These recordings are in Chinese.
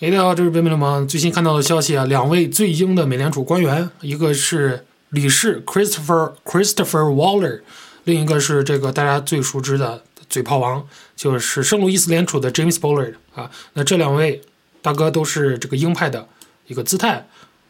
大家好，这是北美联盟最新看到的消息啊，两位最鹰的美联储官员，一个是理事 Christopher Christopher Waller，另一个是这个大家最熟知的嘴炮王，就是圣路易斯联储的 James Bullard 啊。那这两位大哥都是这个鹰派的一个姿态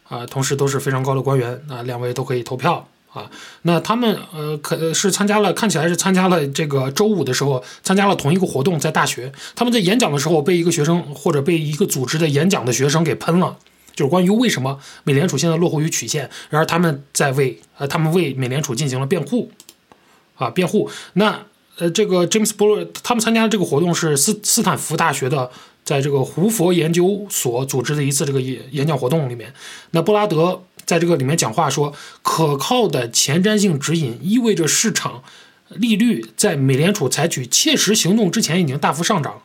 啊，同时都是非常高的官员啊，两位都可以投票。啊，那他们呃，可是参加了，看起来是参加了这个周五的时候参加了同一个活动，在大学，他们在演讲的时候被一个学生或者被一个组织的演讲的学生给喷了，就是关于为什么美联储现在落后于曲线，然而他们在为呃他们为美联储进行了辩护，啊辩护，那呃这个 James Buller 他们参加的这个活动是斯斯坦福大学的，在这个胡佛研究所组织的一次这个演演讲活动里面，那布拉德。在这个里面讲话说，可靠的前瞻性指引意味着市场利率在美联储采取切实行动之前已经大幅上涨，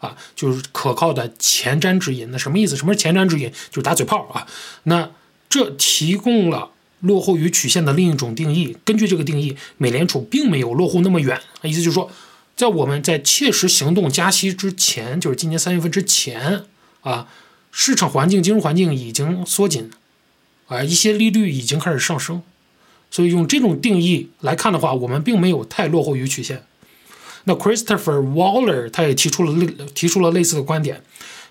啊，就是可靠的前瞻指引。那什么意思？什么是前瞻指引？就是打嘴炮啊。那这提供了落后于曲线的另一种定义。根据这个定义，美联储并没有落后那么远。意思就是说，在我们在切实行动加息之前，就是今年三月份之前啊，市场环境、金融环境已经缩紧。啊，一些利率已经开始上升，所以用这种定义来看的话，我们并没有太落后于曲线。那 Christopher Waller 他也提出了类提出了类似的观点，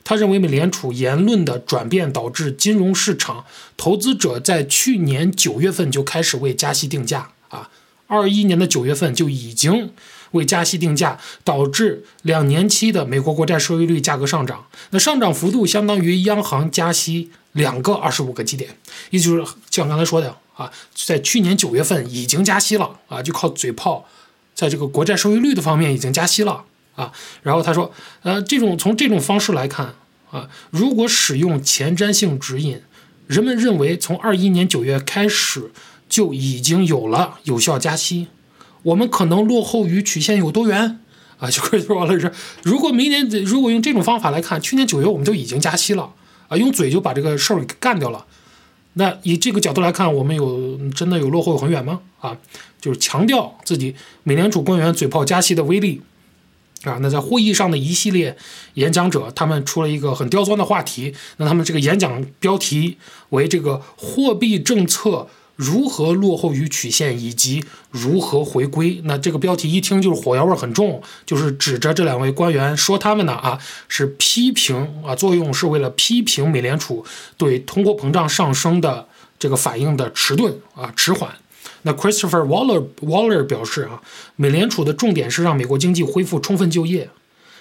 他认为美联储言论的转变导致金融市场投资者在去年九月份就开始为加息定价啊，二一年的九月份就已经为加息定价，导致两年期的美国国债收益率价格上涨，那上涨幅度相当于央行加息。两个二十五个基点，也就是像刚才说的啊，在去年九月份已经加息了啊，就靠嘴炮，在这个国债收益率的方面已经加息了啊。然后他说，呃，这种从这种方式来看啊，如果使用前瞻性指引，人们认为从二一年九月开始就已经有了有效加息，我们可能落后于曲线有多远啊？就可以说了是，如果明年如果用这种方法来看，去年九月我们就已经加息了。啊，用嘴就把这个事儿给干掉了。那以这个角度来看，我们有真的有落后很远吗？啊，就是强调自己美联储官员嘴炮加息的威力啊。那在会议上的一系列演讲者，他们出了一个很刁钻的话题。那他们这个演讲标题为这个货币政策。如何落后于曲线，以及如何回归？那这个标题一听就是火药味很重，就是指着这两位官员说他们呢啊，是批评啊，作用是为了批评美联储对通货膨胀上升的这个反应的迟钝啊迟缓。那 Christopher Waller Waller 表示啊，美联储的重点是让美国经济恢复充分就业，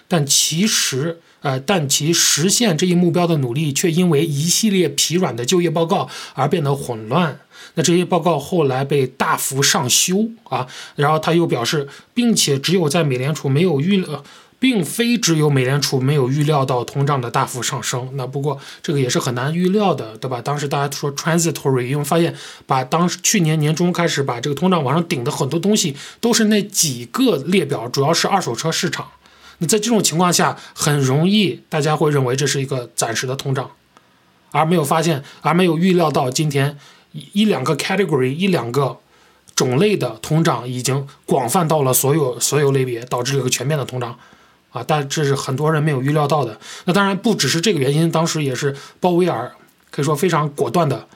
但其实呃，但其实现这一目标的努力却因为一系列疲软的就业报告而变得混乱。那这些报告后来被大幅上修啊，然后他又表示，并且只有在美联储没有预呃，并非只有美联储没有预料到通胀的大幅上升。那不过这个也是很难预料的，对吧？当时大家说 transitory，因为发现把当时去年年中开始把这个通胀往上顶的很多东西都是那几个列表，主要是二手车市场。在这种情况下，很容易大家会认为这是一个暂时的通胀，而没有发现，而没有预料到今天。一两个 category，一两个种类的通胀已经广泛到了所有所有类别，导致了一个全面的通胀，啊，但这是很多人没有预料到的。那当然不只是这个原因，当时也是鲍威尔可以说非常果断的，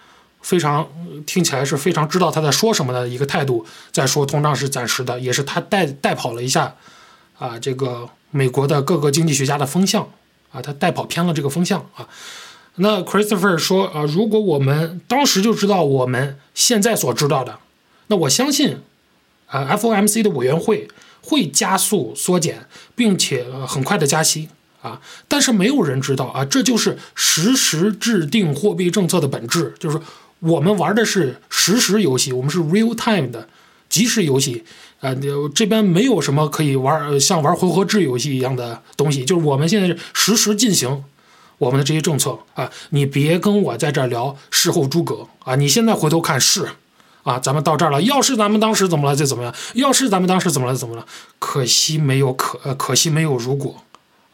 非常听起来是非常知道他在说什么的一个态度，在说通胀是暂时的，也是他带带跑了一下啊，这个美国的各个经济学家的风向啊，他带跑偏了这个风向啊。那 Christopher 说啊，如果我们当时就知道我们现在所知道的，那我相信，啊，FOMC 的委员会会加速缩减，并且很快的加息啊。但是没有人知道啊，这就是实时制定货币政策的本质，就是我们玩的是实时游戏，我们是 real time 的即时游戏啊。这边没有什么可以玩像玩回合制游戏一样的东西，就是我们现在实时进行。我们的这些政策啊，你别跟我在这儿聊事后诸葛啊！你现在回头看是，啊，咱们到这儿了。要是咱们当时怎么了就怎么样，要是咱们当时怎么了怎么了，可惜没有可呃，可惜没有如果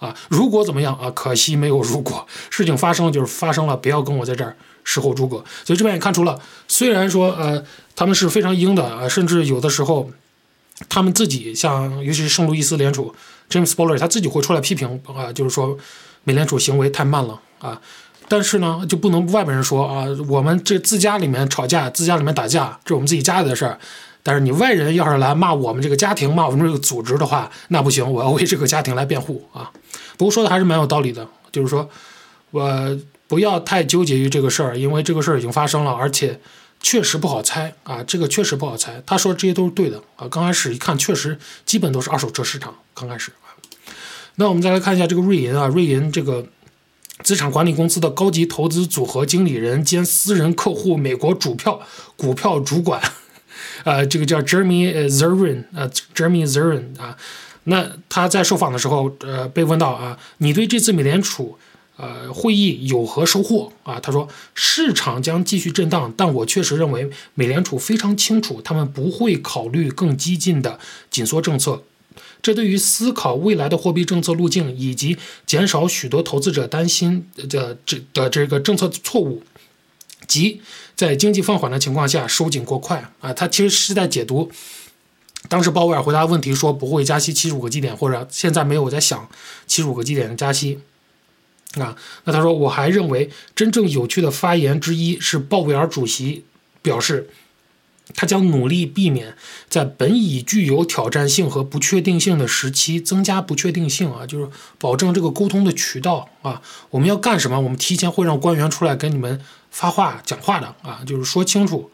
啊，如果怎么样啊？可惜没有如果，事情发生了就是发生了，不要跟我在这儿事后诸葛。所以这边也看出了，虽然说呃他们是非常鹰的啊，甚至有的时候他们自己像尤其是圣路易斯联储 James Buller 他自己会出来批评啊，就是说。美联储行为太慢了啊。但是呢，就不能外边人说啊，我们这自家里面吵架，自家里面打架，这是我们自己家里的事儿。但是你外人要是来骂我们这个家庭，骂我们这个组织的话，那不行，我要为这个家庭来辩护啊。不过说的还是蛮有道理的，就是说，我不要太纠结于这个事儿，因为这个事儿已经发生了，而且确实不好猜啊，这个确实不好猜。他说这些都是对的啊，刚开始一看，确实基本都是二手车市场刚开始啊。那我们再来看一下这个瑞银啊，瑞银这个。资产管理公司的高级投资组合经理人兼私人客户美国主票股票主管，呃，这个叫 Jeremy Zervin，呃，Jeremy Zervin 啊，那他在受访的时候，呃，被问到啊，你对这次美联储呃会议有何收获啊？他说，市场将继续震荡，但我确实认为美联储非常清楚，他们不会考虑更激进的紧缩政策。这对于思考未来的货币政策路径，以及减少许多投资者担心的这的这个政策错误，即在经济放缓的情况下收紧过快啊，他其实是在解读当时鲍威尔回答问题说不会加息七十五个基点，或者现在没有在想七十五个基点的加息啊。那他说，我还认为真正有趣的发言之一是鲍威尔主席表示。他将努力避免在本已具有挑战性和不确定性的时期增加不确定性啊，就是保证这个沟通的渠道啊。我们要干什么？我们提前会让官员出来跟你们发话讲话的啊，就是说清楚。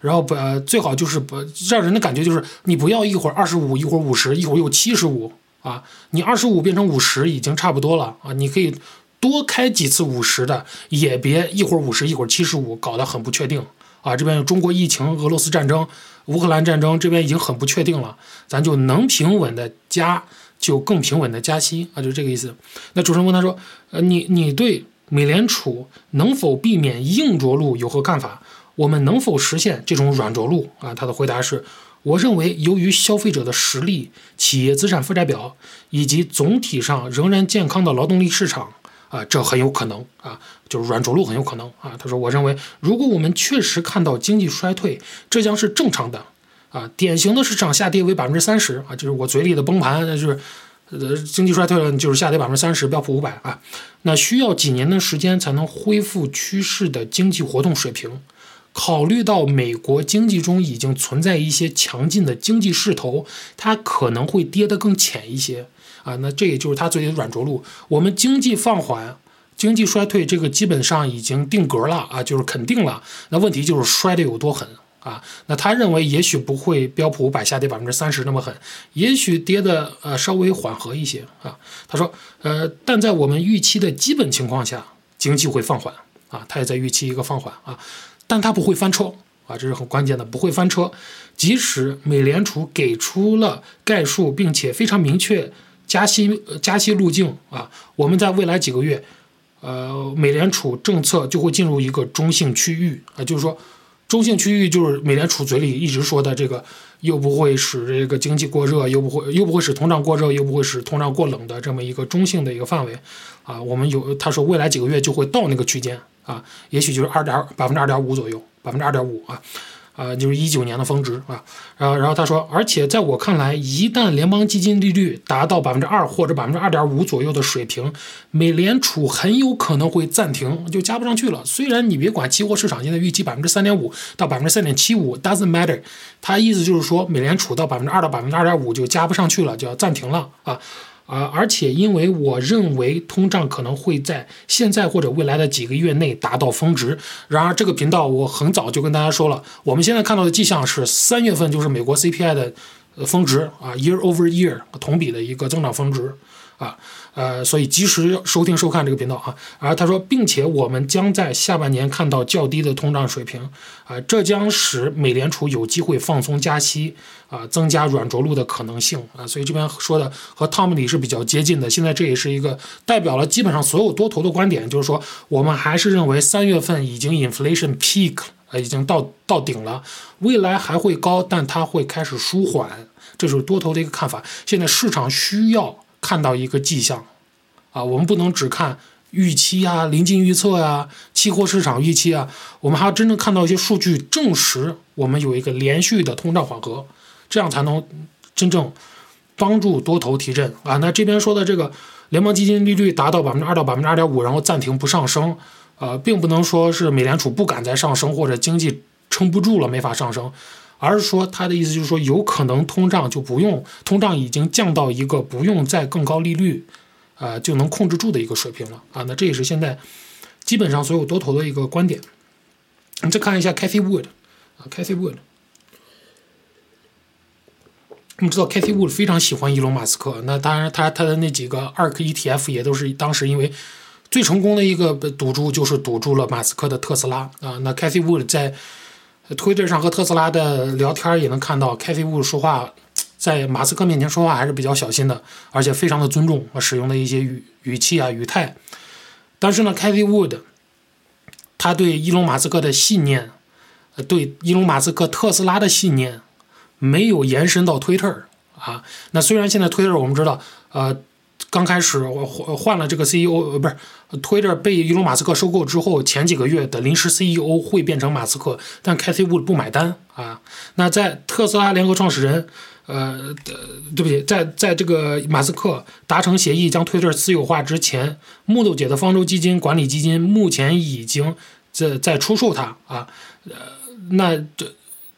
然后不最好就是不让人的感觉就是你不要一会儿二十五，一会儿五十，一会儿又七十五啊。你二十五变成五十已经差不多了啊，你可以多开几次五十的，也别一会儿五十，一会儿七十五，搞得很不确定。啊，这边有中国疫情、俄罗斯战争、乌克兰战争，这边已经很不确定了，咱就能平稳的加，就更平稳的加息啊，就这个意思。那主持人问他说，呃，你你对美联储能否避免硬着陆有何看法？我们能否实现这种软着陆啊？他的回答是，我认为由于消费者的实力、企业资产负债表以及总体上仍然健康的劳动力市场。啊，这很有可能啊，就是软着陆很有可能啊。他说，我认为如果我们确实看到经济衰退，这将是正常的啊。典型的市场下跌为百分之三十啊，就是我嘴里的崩盘，那就是呃经济衰退了，就是下跌百分之三十，标普五百啊。那需要几年的时间才能恢复趋势的经济活动水平。考虑到美国经济中已经存在一些强劲的经济势头，它可能会跌得更浅一些。啊，那这也就是他嘴里的软着陆。我们经济放缓、经济衰退，这个基本上已经定格了啊，就是肯定了。那问题就是摔得有多狠啊？那他认为也许不会标普五百下跌百分之三十那么狠，也许跌的呃稍微缓和一些啊。他说，呃，但在我们预期的基本情况下，经济会放缓啊，他也在预期一个放缓啊，但他不会翻车啊，这是很关键的，不会翻车。即使美联储给出了概述，并且非常明确。加息加息路径啊，我们在未来几个月，呃，美联储政策就会进入一个中性区域啊，就是说，中性区域就是美联储嘴里一直说的这个，又不会使这个经济过热，又不会又不会使通胀过热，又不会使通胀过冷的这么一个中性的一个范围啊。我们有他说未来几个月就会到那个区间啊，也许就是二点百分之二点五左右，百分之二点五啊。啊，就是一九年的峰值啊，然后然后他说，而且在我看来，一旦联邦基金利率达到百分之二或者百分之二点五左右的水平，美联储很有可能会暂停，就加不上去了。虽然你别管期货市场现在预期百分之三点五到百分之三点七五，doesn't matter，他意思就是说，美联储到百分之二到百分之二点五就加不上去了，就要暂停了啊。啊，而且因为我认为通胀可能会在现在或者未来的几个月内达到峰值。然而，这个频道我很早就跟大家说了，我们现在看到的迹象是三月份就是美国 CPI 的峰值啊，year over year 同比的一个增长峰值。啊，呃所以及时收听收看这个频道啊。而他说，并且我们将在下半年看到较低的通胀水平，啊，这将使美联储有机会放松加息，啊，增加软着陆的可能性啊。所以这边说的和汤姆里是比较接近的。现在这也是一个代表了基本上所有多头的观点，就是说我们还是认为三月份已经 inflation peak，呃，已经到到顶了，未来还会高，但它会开始舒缓，这是多头的一个看法。现在市场需要。看到一个迹象，啊，我们不能只看预期啊、临近预测呀、期货市场预期啊，我们还要真正看到一些数据证实我们有一个连续的通胀缓和，这样才能真正帮助多头提振啊。那这边说的这个联邦基金利率达到百分之二到百分之二点五，然后暂停不上升，呃，并不能说是美联储不敢再上升或者经济撑不住了没法上升，而是说他的意思就是说有可能通胀就不用通胀已经降到一个不用再更高利率，呃就能控制住的一个水平了啊。那这也是现在基本上所有多头的一个观点。你再看一下 Cathy Wood 啊，Cathy Wood。我们知道 Cathy Wood 非常喜欢伊隆马斯克，那当然他他的那几个 ARK ETF 也都是当时因为最成功的一个赌注就是赌注了马斯克的特斯拉啊。那 Cathy Wood 在推特上和特斯拉的聊天也能看到，Cathy Wood 说话在马斯克面前说话还是比较小心的，而且非常的尊重使用的一些语语气啊语态。但是呢，Cathy Wood 他对伊隆马斯克的信念，对伊隆马斯克特斯拉的信念。没有延伸到推特啊，那虽然现在推特我们知道，呃，刚开始换换了这个 CEO，呃，不是 Twitter 被伊隆马斯克收购之后，前几个月的临时 CEO 会变成马斯克，但 Cathy Wood 不买单啊。那在特斯拉联合创始人，呃，对不起，在在这个马斯克达成协议将 Twitter 私有化之前，木头姐的方舟基金管理基金目前已经在在出售它啊，呃，那这。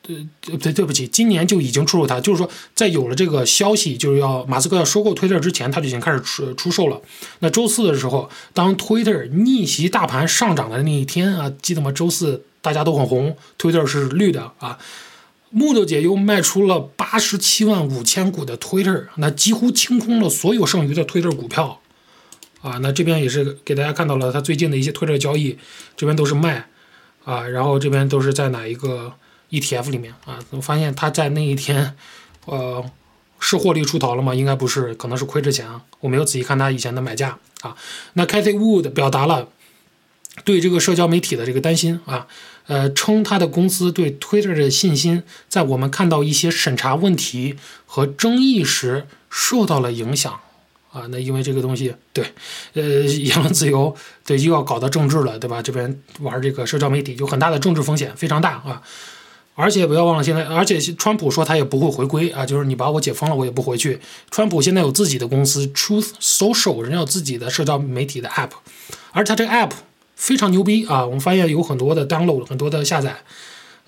对对对不起，今年就已经出售它，就是说，在有了这个消息，就是要马斯克要收购推特之前，他就已经开始出出售了。那周四的时候，当推特逆袭大盘上涨的那一天啊，记得吗？周四大家都很红，推特是绿的啊。木头姐又卖出了八十七万五千股的推特，那几乎清空了所有剩余的推特股票啊。那这边也是给大家看到了他最近的一些推特交易，这边都是卖啊，然后这边都是在哪一个？ETF 里面啊，我发现他在那一天，呃，是获利出逃了吗？应该不是，可能是亏着钱啊。我没有仔细看他以前的买价啊。那 Cathy Wood 表达了对这个社交媒体的这个担心啊，呃，称他的公司对 Twitter 的信心在我们看到一些审查问题和争议时受到了影响啊。那因为这个东西，对，呃，言论自由，对，又要搞到政治了，对吧？这边玩这个社交媒体有很大的政治风险，非常大啊。而且不要忘了，现在而且川普说他也不会回归啊，就是你把我解封了，我也不回去。川普现在有自己的公司 Truth Social，人家有自己的社交媒体的 App，而他这个 App 非常牛逼啊，我们发现有很多的 download，很多的下载。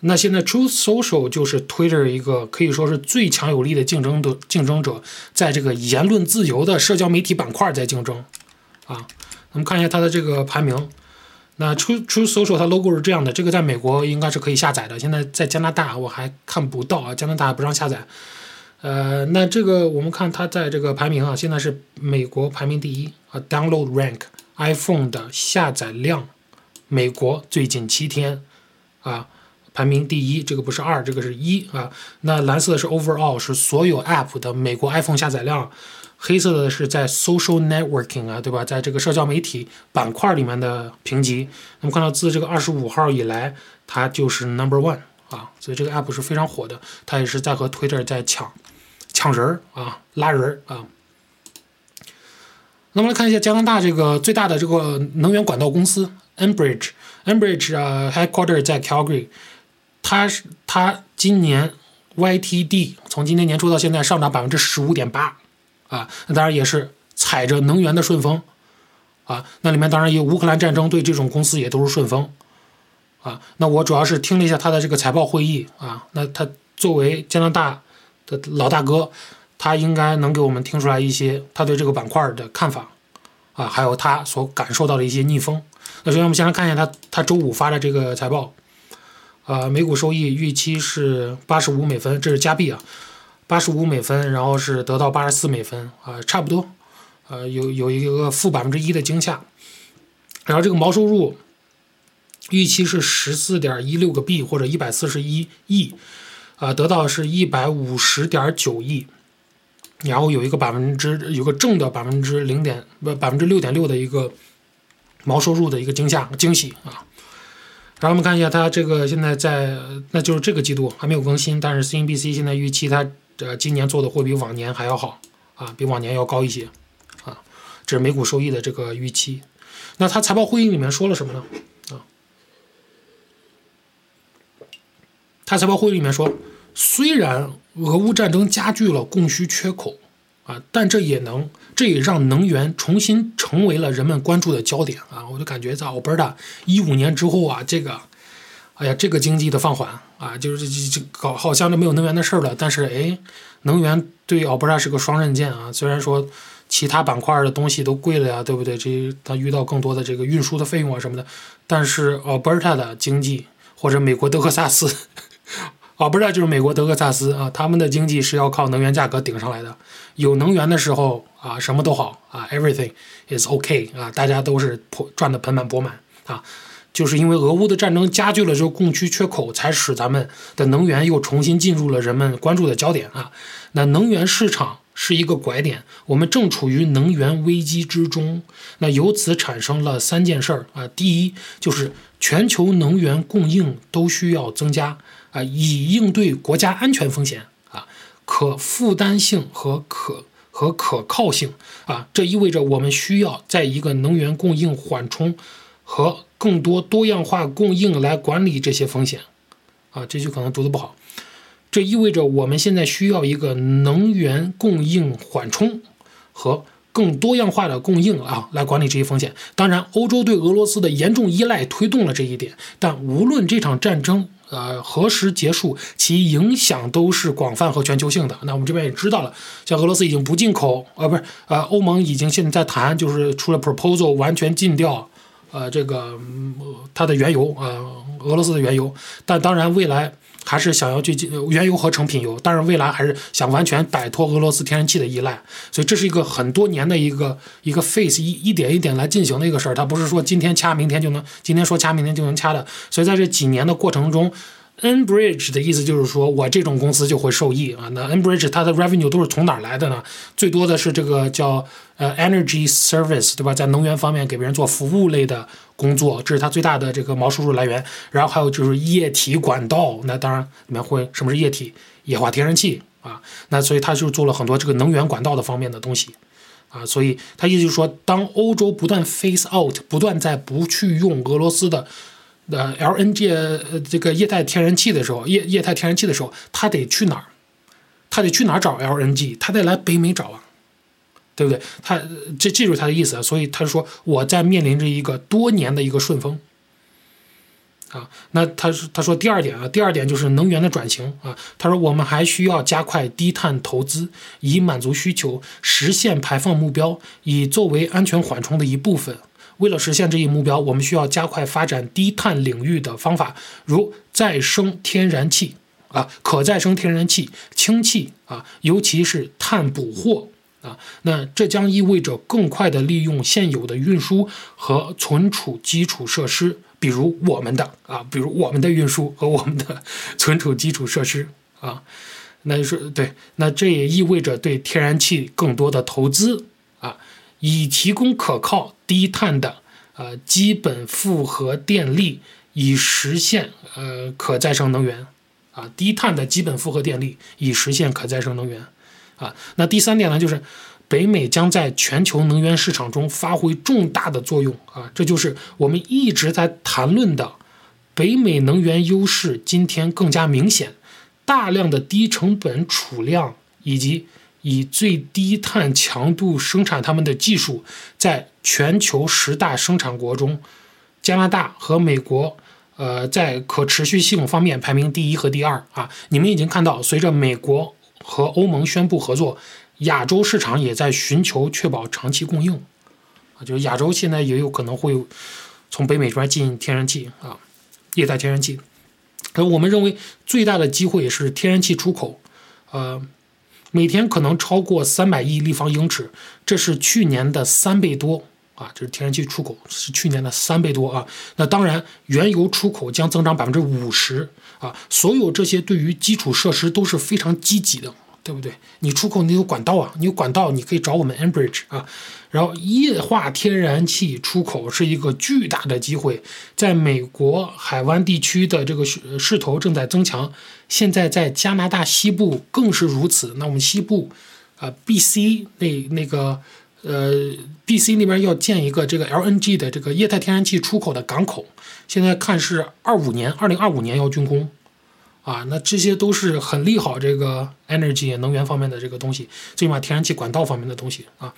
那现在 Truth Social 就是 Twitter 一个可以说是最强有力的竞争的竞争者，在这个言论自由的社交媒体板块在竞争啊。我们看一下它的这个排名。那 True Social 它 logo 是这样的，这个在美国应该是可以下载的，现在在加拿大我还看不到啊，加拿大不让下载。呃，那这个我们看它在这个排名啊，现在是美国排名第一啊，Download Rank iPhone 的下载量，美国最近七天啊排名第一，这个不是二，这个是一啊。那蓝色的是 Overall 是所有 App 的美国 iPhone 下载量。黑色的是在 social networking 啊，对吧？在这个社交媒体板块里面的评级，那么看到自这个二十五号以来，它就是 number one 啊，所以这个 app 是非常火的，它也是在和 Twitter 在抢抢人儿啊，拉人儿啊。那么来看一下加拿大这个最大的这个能源管道公司 Enbridge，Enbridge 啊，headquarter 在 Calgary，它是它今年 YTD 从今年年初到现在上涨百分之十五点八。啊，那当然也是踩着能源的顺风，啊，那里面当然有乌克兰战争对这种公司也都是顺风，啊，那我主要是听了一下他的这个财报会议啊，那他作为加拿大的老大哥，他应该能给我们听出来一些他对这个板块的看法，啊，还有他所感受到的一些逆风。那首先我们先来看一下他他周五发的这个财报，啊，每股收益预期是八十五美分，这是加币啊。八十五美分，然后是得到八十四美分啊，差不多，呃，有有一个负百分之一的惊吓，然后这个毛收入预期是十四点一六个 B 或者一百四十一亿，啊，得到是一百五十点九亿，然后有一个百分之有个正的百分之零点不百分之六点六的一个毛收入的一个惊吓惊喜啊，然后我们看一下它这个现在在那就是这个季度还没有更新，但是 CNBC 现在预期它。这今年做的会比往年还要好啊，比往年要高一些啊，这是每股收益的这个预期。那他财报会议里面说了什么呢？啊，他财报会议里面说，虽然俄乌战争加剧了供需缺口啊，但这也能，这也让能源重新成为了人们关注的焦点啊！我就感觉在 Alberta 一五年之后啊，这个，哎呀，这个经济的放缓啊，就是这这搞好像就没有能源的事儿了。但是哎，能源对 Alberta 是个双刃剑啊，虽然说其他板块的东西都贵了呀，对不对？这它遇到更多的这个运输的费用啊什么的，但是 Alberta 的经济或者美国德克萨斯。哦，不是，就是美国德克萨斯啊，他们的经济是要靠能源价格顶上来的。有能源的时候啊，什么都好啊，everything is okay 啊，大家都是赚的盆满钵满啊。就是因为俄乌的战争加剧了这个供需缺口，才使咱们的能源又重新进入了人们关注的焦点啊。那能源市场是一个拐点，我们正处于能源危机之中。那由此产生了三件事儿啊，第一就是全球能源供应都需要增加。啊，以应对国家安全风险啊，可负担性和可和可靠性啊，这意味着我们需要在一个能源供应缓冲和更多多样化供应来管理这些风险啊。这句可能读的不好，这意味着我们现在需要一个能源供应缓冲和更多样化的供应啊，来管理这些风险。当然，欧洲对俄罗斯的严重依赖推动了这一点，但无论这场战争。呃，何时结束？其影响都是广泛和全球性的。那我们这边也知道了，像俄罗斯已经不进口，呃，不是，呃，欧盟已经现在在谈，就是出了 proposal，完全禁掉，呃，这个它的原油，呃，俄罗斯的原油。但当然，未来。还是想要去进原油和成品油，但是未来还是想完全摆脱俄罗斯天然气的依赖，所以这是一个很多年的一个一个 face 一一点一点来进行的一个事儿，它不是说今天掐明天就能，今天说掐明天就能掐的，所以在这几年的过程中。Enbridge 的意思就是说，我这种公司就会受益啊。那 Enbridge 它的 revenue 都是从哪儿来的呢？最多的是这个叫呃 energy service，对吧？在能源方面给别人做服务类的工作，这是它最大的这个毛收入来源。然后还有就是液体管道，那当然里面会什么是液体？液化天然气啊。那所以它就做了很多这个能源管道的方面的东西啊。所以它意思就是说，当欧洲不断 phase out，不断在不去用俄罗斯的。呃，LNG 呃这个液态天然气的时候，液液态天然气的时候，他得去哪儿？他得去哪儿找 LNG？他得来北美找啊，对不对？他这记住他的意思，所以他说我在面临着一个多年的一个顺风啊。那他他说第二点啊，第二点就是能源的转型啊。他说我们还需要加快低碳投资，以满足需求，实现排放目标，以作为安全缓冲的一部分。为了实现这一目标，我们需要加快发展低碳领域的方法，如再生天然气啊、可再生天然气、氢气啊，尤其是碳捕获啊。那这将意味着更快的利用现有的运输和存储基础设施，比如我们的啊，比如我们的运输和我们的 存储基础设施啊。那就是对，那这也意味着对天然气更多的投资啊。以提供可靠低碳的呃基本复合电力，以实现呃可再生能源啊低碳的基本复合电力，以实现可再生能源啊。那第三点呢，就是北美将在全球能源市场中发挥重大的作用啊。这就是我们一直在谈论的北美能源优势，今天更加明显，大量的低成本储量以及。以最低碳强度生产他们的技术，在全球十大生产国中，加拿大和美国，呃，在可持续性方面排名第一和第二啊。你们已经看到，随着美国和欧盟宣布合作，亚洲市场也在寻求确保长期供应啊。就是亚洲现在也有可能会从北美这边进天然气啊，液态天然气。而我们认为最大的机会是天然气出口，呃。每天可能超过三百亿立方英尺，这是去年的三倍多啊！这是天然气出口是去年的三倍多啊！那当然，原油出口将增长百分之五十啊！所有这些对于基础设施都是非常积极的。对不对？你出口你有管道啊，你有管道，你可以找我们 Enbridge 啊。然后液化天然气出口是一个巨大的机会，在美国海湾地区的这个势头正在增强，现在在加拿大西部更是如此。那我们西部啊，BC 那那个呃，BC 那边要建一个这个 LNG 的这个液态天然气出口的港口，现在看是二五年，二零二五年要竣工。啊，那这些都是很利好这个 energy 能源方面的这个东西，最起码天然气管道方面的东西啊。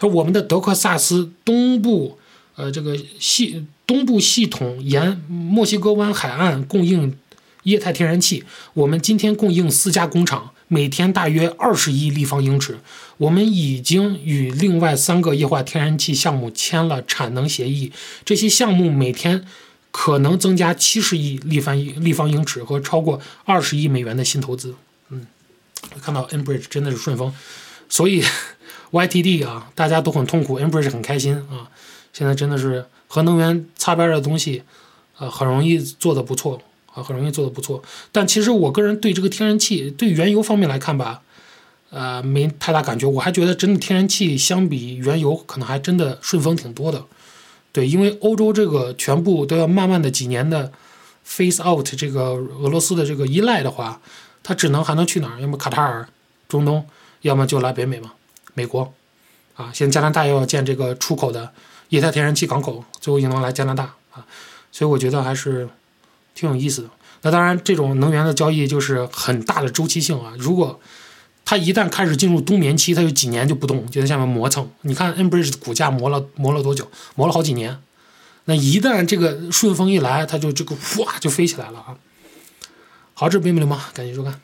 说我们的德克萨斯东部，呃，这个系东部系统沿墨西哥湾海岸供应液态天然气，我们今天供应四家工厂，每天大约二十亿立方英尺。我们已经与另外三个液化天然气项目签了产能协议，这些项目每天。可能增加七十亿立方立方英尺和超过二十亿美元的新投资。嗯，看到 Enbridge 真的是顺风，所以 YTD 啊，大家都很痛苦，Enbridge 很开心啊。现在真的是和能源擦边的东西，呃，很容易做的不错啊，很容易做的不错。但其实我个人对这个天然气、对原油方面来看吧，呃，没太大感觉。我还觉得真的天然气相比原油，可能还真的顺风挺多的。对，因为欧洲这个全部都要慢慢的几年的 face out 这个俄罗斯的这个依赖的话，它只能还能去哪儿？要么卡塔尔、中东，要么就来北美嘛，美国，啊，现在加拿大又要建这个出口的液态天然气港口，最后也能来加拿大啊，所以我觉得还是挺有意思的。那当然，这种能源的交易就是很大的周期性啊，如果它一旦开始进入冬眠期，它就几年就不动，就在下面磨蹭。你看 Enbridge 的股价磨了磨了多久？磨了好几年。那一旦这个顺风一来，它就这个哗就飞起来了啊！好，这是北美流氓，感谢收看。